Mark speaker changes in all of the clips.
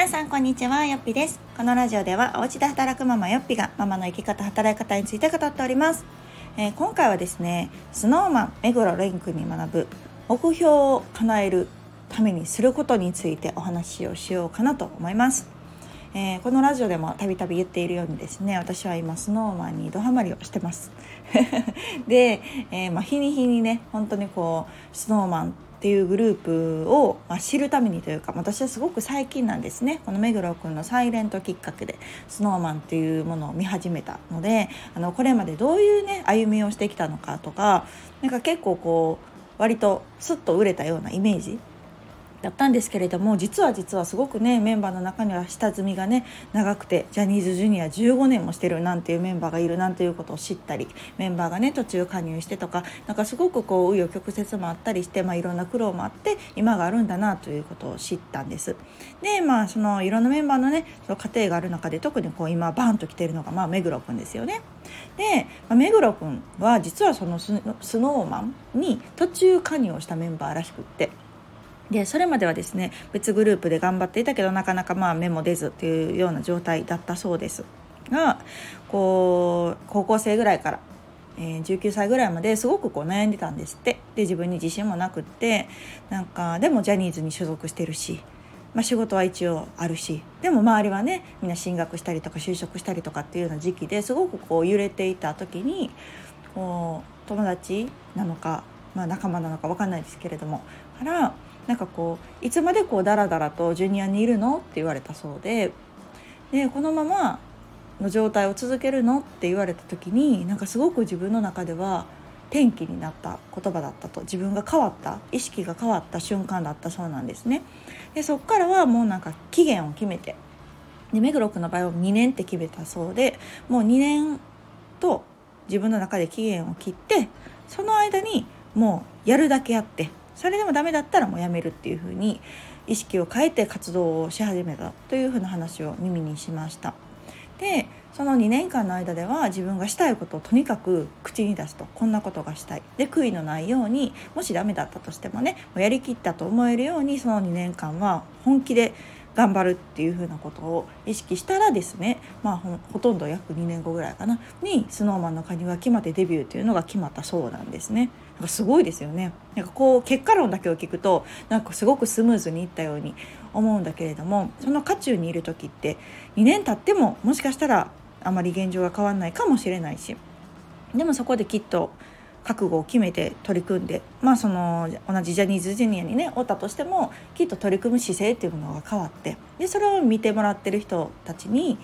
Speaker 1: 皆さんこんにちはよっぴです。このラジオではお家で働くママよっぴがママの生き方働き方について語っております、えー、今回はですねスノーマン目黒蓮君に学ぶ目標を叶えるためにすることについてお話をしようかなと思います。えー、このラジオでもたびたび言っているようにですね私は今スノーマンにドハマりをしてます。で、えー、まあ、日に日にね本当にこうスノーマンっていうグループを、ま知るためにというか私はすごく最近なんですね。この目黒くんのサイレントきっかけで snowman っていうものを見始めたのであのこれまでどういうね歩みをしてきたのかとかなんか結構こう割とスッと売れたようなイメージだったんですけれども実は実はすごくねメンバーの中には下積みがね長くてジャニーズジュニア15年もしてるなんていうメンバーがいるなんていうことを知ったりメンバーがね途中加入してとかなんかすごくこう紆余曲折もあったりして、まあ、いろんな苦労もあって今があるんだなということを知ったんです。でまあそのいろんなメンバーのねその家庭がある中で特にこう今バーンと来てるのが、まあ、目黒くんですよね。で、まあ、目黒くんは実はそのスノーマンに途中加入をしたメンバーらしくって。でそれまではですね別グループで頑張っていたけどなかなかまあ目も出ずっていうような状態だったそうです。がこう高校生ぐらいから、えー、19歳ぐらいまですごくこう悩んでたんですって。で自分に自信もなくってなんかでもジャニーズに所属してるし、まあ、仕事は一応あるしでも周りはねみんな進学したりとか就職したりとかっていうような時期ですごくこう揺れていた時にこう友達なのか、まあ、仲間なのか分かんないですけれどもからなんかこういつまでこうダラダラとジュニアにいるのって言われたそうででこのままの状態を続けるのって言われた時になんかすごく自分の中では転機になった言葉だったと自分が変わった意識が変わった瞬間だったそうなんですね。でそっからはもうなんか期限を決めてで目黒君の場合は2年って決めたそうでもう2年と自分の中で期限を切ってその間にもうやるだけやってそれでもダメだったらもうやめるっていうふうに意識を変えて活動をし始めたというふうな話を耳にしました。でその2年間の間では自分がしたいことをとにかく口に出すとこんなことがしたいで悔いのないようにもしダメだったとしてもねもうやりきったと思えるようにその2年間は本気で頑張るっていうふうなことを意識したらですね、まあ、ほとんど約2年後ぐらいかなに SnowMan の加入が決まってデビューというのが決まったそうなんですね。なんかすごいですよね。なんかこう結果論だけを聞くとなんかすごくスムーズにいったように思うんだけれどもその渦中にいる時って2年経ってももしかしたらあまり現状が変わらないかもしれないしでもそこできっと覚悟を決めて取り組んでまあその同じジャニーズジュニアにねおったとしてもきっと取り組む姿勢っていうものが変わってでそれを見てもらってる人たちに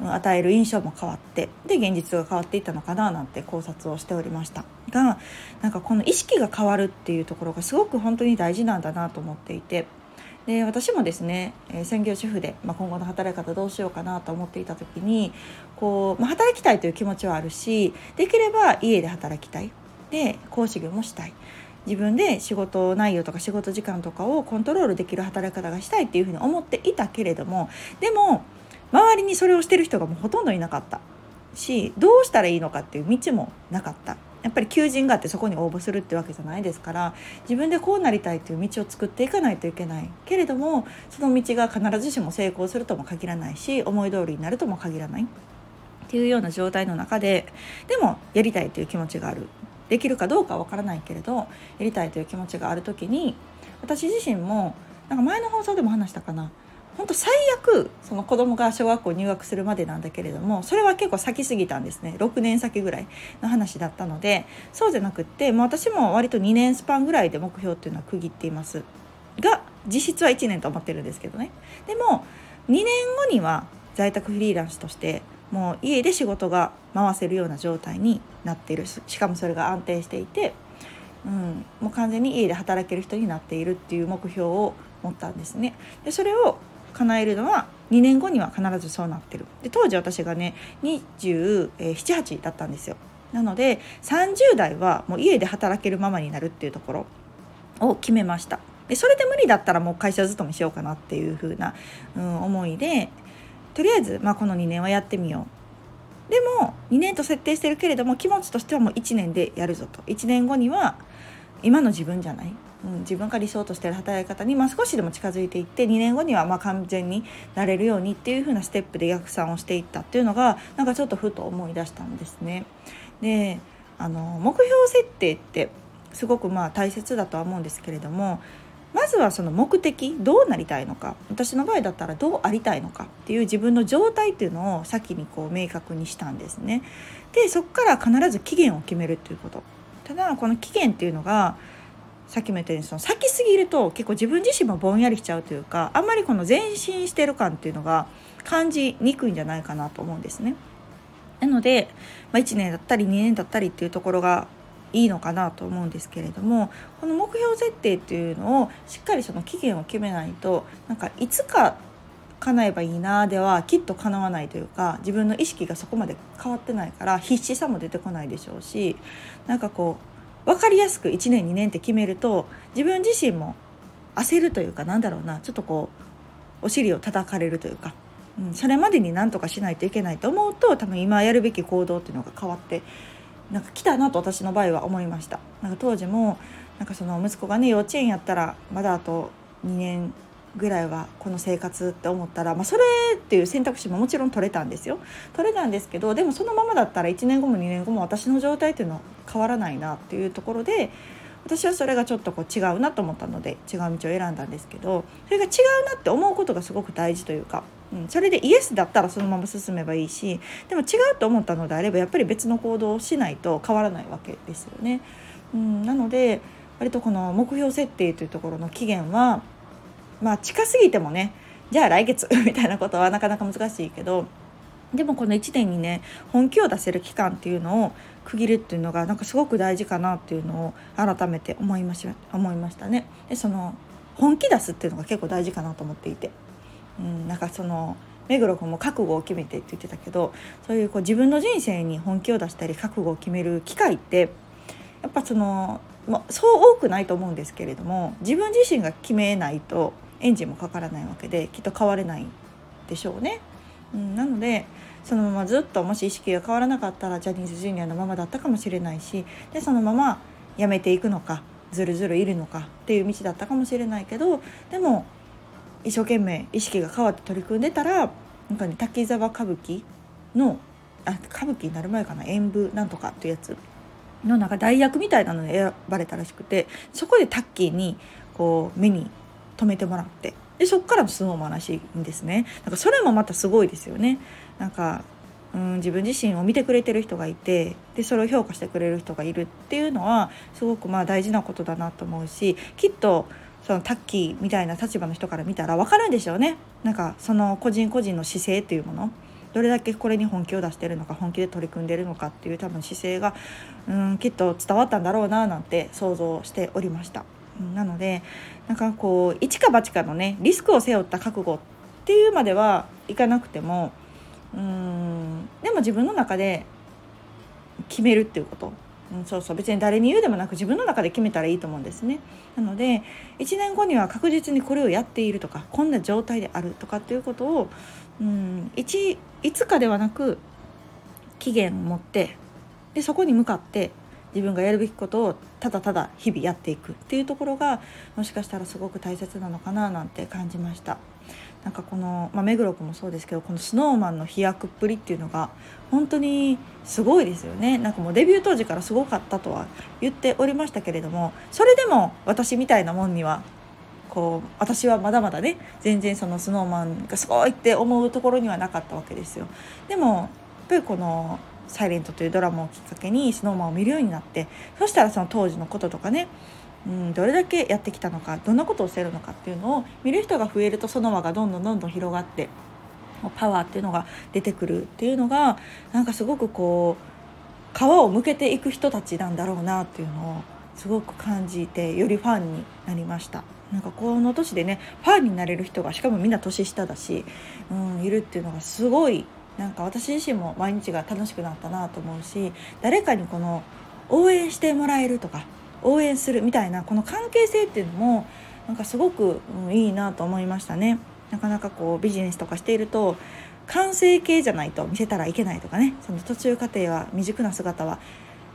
Speaker 1: 与える印象も変わってで現実が変わっていったのかななんて考察をしておりました。がなんかこの意識が変わるっていうところがすごく本当に大事なんだなと思っていてで私もですね、専業主婦で、まあ、今後の働き方どうしようかなと思っていた時にこう、まあ、働きたいという気持ちはあるしできれば家で働きたい。で講師業もしたい。自分で仕事内容とか仕事時間とかをコントロールできる働き方がしたいっていうふうに思っていたけれどもでも周りにそれをしてる人がもうほとんどいなかった。しどうしたらいいのかっていう道もなかった。やっぱり求人があってそこに応募するってわけじゃないですから自分でこうなりたいという道を作っていかないといけない。けれどもその道が必ずしも成功するとも限らないし思い通りになるとも限らない。っていうような状態の中ででもやりたいという気持ちがある。できるかどうかわからないけれどやりたいという気持ちがある時に私自身もなんか前の放送でも話したかな。本当最悪その子供が小学校入学するまでなんだけれどもそれは結構先すぎたんですね。6年先ぐらいの話だったのでそうじゃなくってもう私も割と2年スパンぐらいで目標っていうのは区切っています。が実質は1年と思ってるんですけどね。でも2年後には在宅フリーランスとしてもう家で仕事が回せるような状態になっている。しかもそれが安定していて、うん、もう完全に家で働ける人になっているっていう目標を持ったんですね。でそれを叶えるのは2年後には必ずそうなってる。で当時私がね278だったんですよ。なので30代はもう家で働けるままになるっていうところを決めました。でそれで無理だったらもう会社勤めしようかなっていう風な、うん、思いでとりあえず、まあ、この2年はやってみよう。でも2年と設定してるけれども気持ちとしてはもう1年でやるぞと。1年後には今の自分じゃない。うん、自分が理想としてる働き方に、まあ、少しでも近づいていって2年後にはま完全になれるようにっていう風なステップで逆算をしていったっていうのがなんかちょっとふと思い出したんですね。であの目標設定ってすごくまあ大切だとは思うんですけれどもまずはその目的どうなりたいのか私の場合だったらどうありたいのかっていう自分の状態っていうのを先にこう明確にしたんですね。でそこから必ず期限を決めるっていうこと。ただこの期限っていうのがさっきも言ったようにその先すぎると結構自分自身もぼんやりしちゃうというかあんまりこの前進してる感っていうのが感じにくいんじゃないかなと思うんですね。なので、まあ、1年だったり2年だったりっていうところがいいのかなと思うんですけれどもこの目標設定っていうのをしっかりその期限を決めないとなんかいつか叶えばいいなではきっと叶わないというか自分の意識がそこまで変わってないから必死さも出てこないでしょうしなんかこう分かりやすく1年2年って決めると自分自身も焦るというかなんだろうなちょっとこうお尻を叩かれるというか、うん、それまでに何とかしないといけないと思うと多分今やるべき行動っていうのが変わってなんか来たなと私の場合は思いました。なんか当時もなんかその息子がね幼稚園やったらまだあと2年ぐらいはこの生活って思ったら、まあ、それっていう選択肢ももちろん取れたんですよ取れたんですけどでもそのままだったら1年後も2年後も私の状態っていうのは変わらないなっていうところで私はそれがちょっとこう違うなと思ったので違う道を選んだんですけどそれが違うなって思うことがすごく大事というかうん、それでイエスだったらそのまま進めばいいしでも違うと思ったのであればやっぱり別の行動をしないと変わらないわけですよね。うん、なので割とこの目標設定というところの期限はまあ近すぎてもねじゃあ来月 みたいなことはなかなか難しいけどでもこの1年にね本気を出せる期間っていうのを区切るっていうのがなんかすごく大事かなっていうのを改めて思いまし思いましたね。でその本気出すっていうのが結構大事かなと思っていて。うん、なんかその目黒君も覚悟を決めてって言ってたけどそういうこう自分の人生に本気を出したり覚悟を決める機会ってやっぱその、まそう多くないと思うんですけれども自分自身が決めないとエンジンもかからないわけできっと変われないでしょうね。うん、なのでそのままずっともし意識が変わらなかったらジャニーズジュニアのままだったかもしれないしでそのまま辞めていくのかずるずるいるのかっていう道だったかもしれないけどでも一生懸命意識が変わって取り組んでたらなんかね滝沢歌舞伎のあ歌舞伎になる前かな演舞なんとかっていうやつのなんか代役みたいなのに選ばれたらしくてそこでタッキーにこう目に留めてもらって。でそこからスノーマンらしいんですね。なんかそれもまたすごいですよね。なんかうん自分自身を見てくれてる人がいてでそれを評価してくれる人がいるっていうのはすごくまあ大事なことだなと思うしきっとそのタッキーみたいな立場の人から見たら分かるんでしょうね。なんかその個人個人の姿勢っていうもの。どれだけこれに本気を出してるのか本気で取り組んでるのかっていう多分姿勢がうんきっと伝わったんだろうななんて想像しておりました。なのでなんかこう一か八かのねリスクを背負った覚悟っていうまではいかなくてもうんでも自分の中で決めるっていうことうん、そうそう別に誰に言うでもなく自分の中で決めたらいいと思うんですね。なので1年後には確実にこれをやっているとかこんな状態であるとかっていうことを、うん、いついつかではなく期限を持ってでそこに向かって自分がやるべきことをただただ日々やっていくっていうところがもしかしたらすごく大切なのかななんて感じました。なんかこの、まあ、目黒君もそうですけどこの snowman の飛躍っぷりっていうのが本当にすごいですよねなんかもうデビュー当時からすごかったとは言っておりましたけれどもそれでも私みたいなもんにはこう私はまだまだね全然その snowman がすごいって思うところにはなかったわけですよ。でもやっぱりこの「サイレントというドラマをきっかけに snowman を見るようになってそしたらその当時のこととかねうん、どれだけやってきたのかどんなことをしてるのかっていうのを見る人が増えるとその輪がどんどんどんどん広がってパワーっていうのが出てくるっていうのがなんかすごくこう皮を向けていく人たちなんだろうなっていうのをすごく感じてよりファンになりました。なんかこの年でねファンになれる人がしかもみんな年下だし、うん、いるっていうのがすごいなんか私自身も毎日が楽しくなったなと思うし誰かにこの応援してもらえるとか応援するみたいなこの関係性っていうのもなんかすごく、うん、いいなと思いましたね。なかなかこうビジネスとかしていると完成形じゃないと見せたらいけないとかねその途中過程は未熟な姿は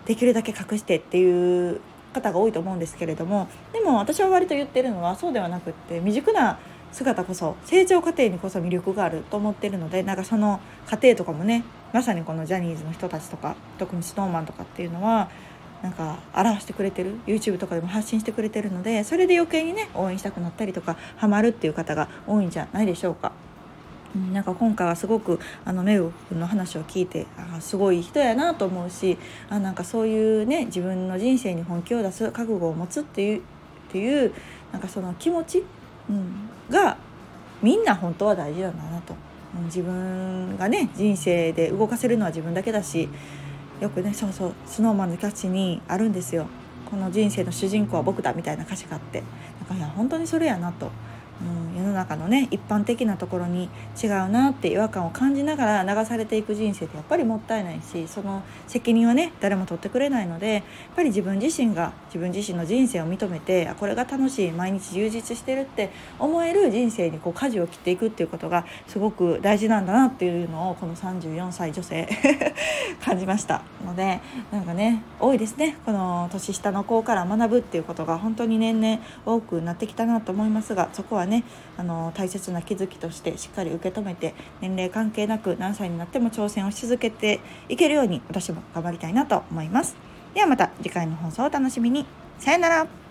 Speaker 1: できるだけ隠してっていう方が多いと思うんですけれどもでも私は割と言ってるのはそうではなくって未熟な姿こそ成長過程にこそ魅力があると思ってるのでなんかその過程とかもねまさにこのジャニーズの人たちとか特に SnowMan とかっていうのはなんか表してくれてる YouTube とかでも発信してくれてるのでそれで余計にね応援したくなったりとかハマるっていう方が多いんじゃないでしょうか。なんか今回はすごくあのメグ君の話を聞いてあすごい人やなと思うしあなんかそういうね自分の人生に本気を出す覚悟を持つっていうっていうなんかその気持ち、うん、がみんな本当は大事なんだなと、うん、自分がね人生で動かせるのは自分だけだしよくねそうそう SnowMan のキャッチにあるんですよ。この人生の主人公は僕だみたいな歌詞があって。だから本当にそれやなと、の中のね一般的なところに違うなって違和感を感じながら流されていく人生ってやっぱりもったいないしその責任はね誰も取ってくれないのでやっぱり自分自身が自分自身の人生を認めてこれが楽しい毎日充実してるって思える人生にこう舵を切っていくっていうことがすごく大事なんだなっていうのをこの34歳女性 感じました。のでなんかね多いですね。この年下の子から学ぶっていうことが本当に年々多くなってきたなと思いますがそこはねあの大切な気づきとしてしっかり受け止めて年齢関係なく何歳になっても挑戦をし続けていけるように私も頑張りたいなと思います。ではまた次回の放送をお楽しみに。さよなら。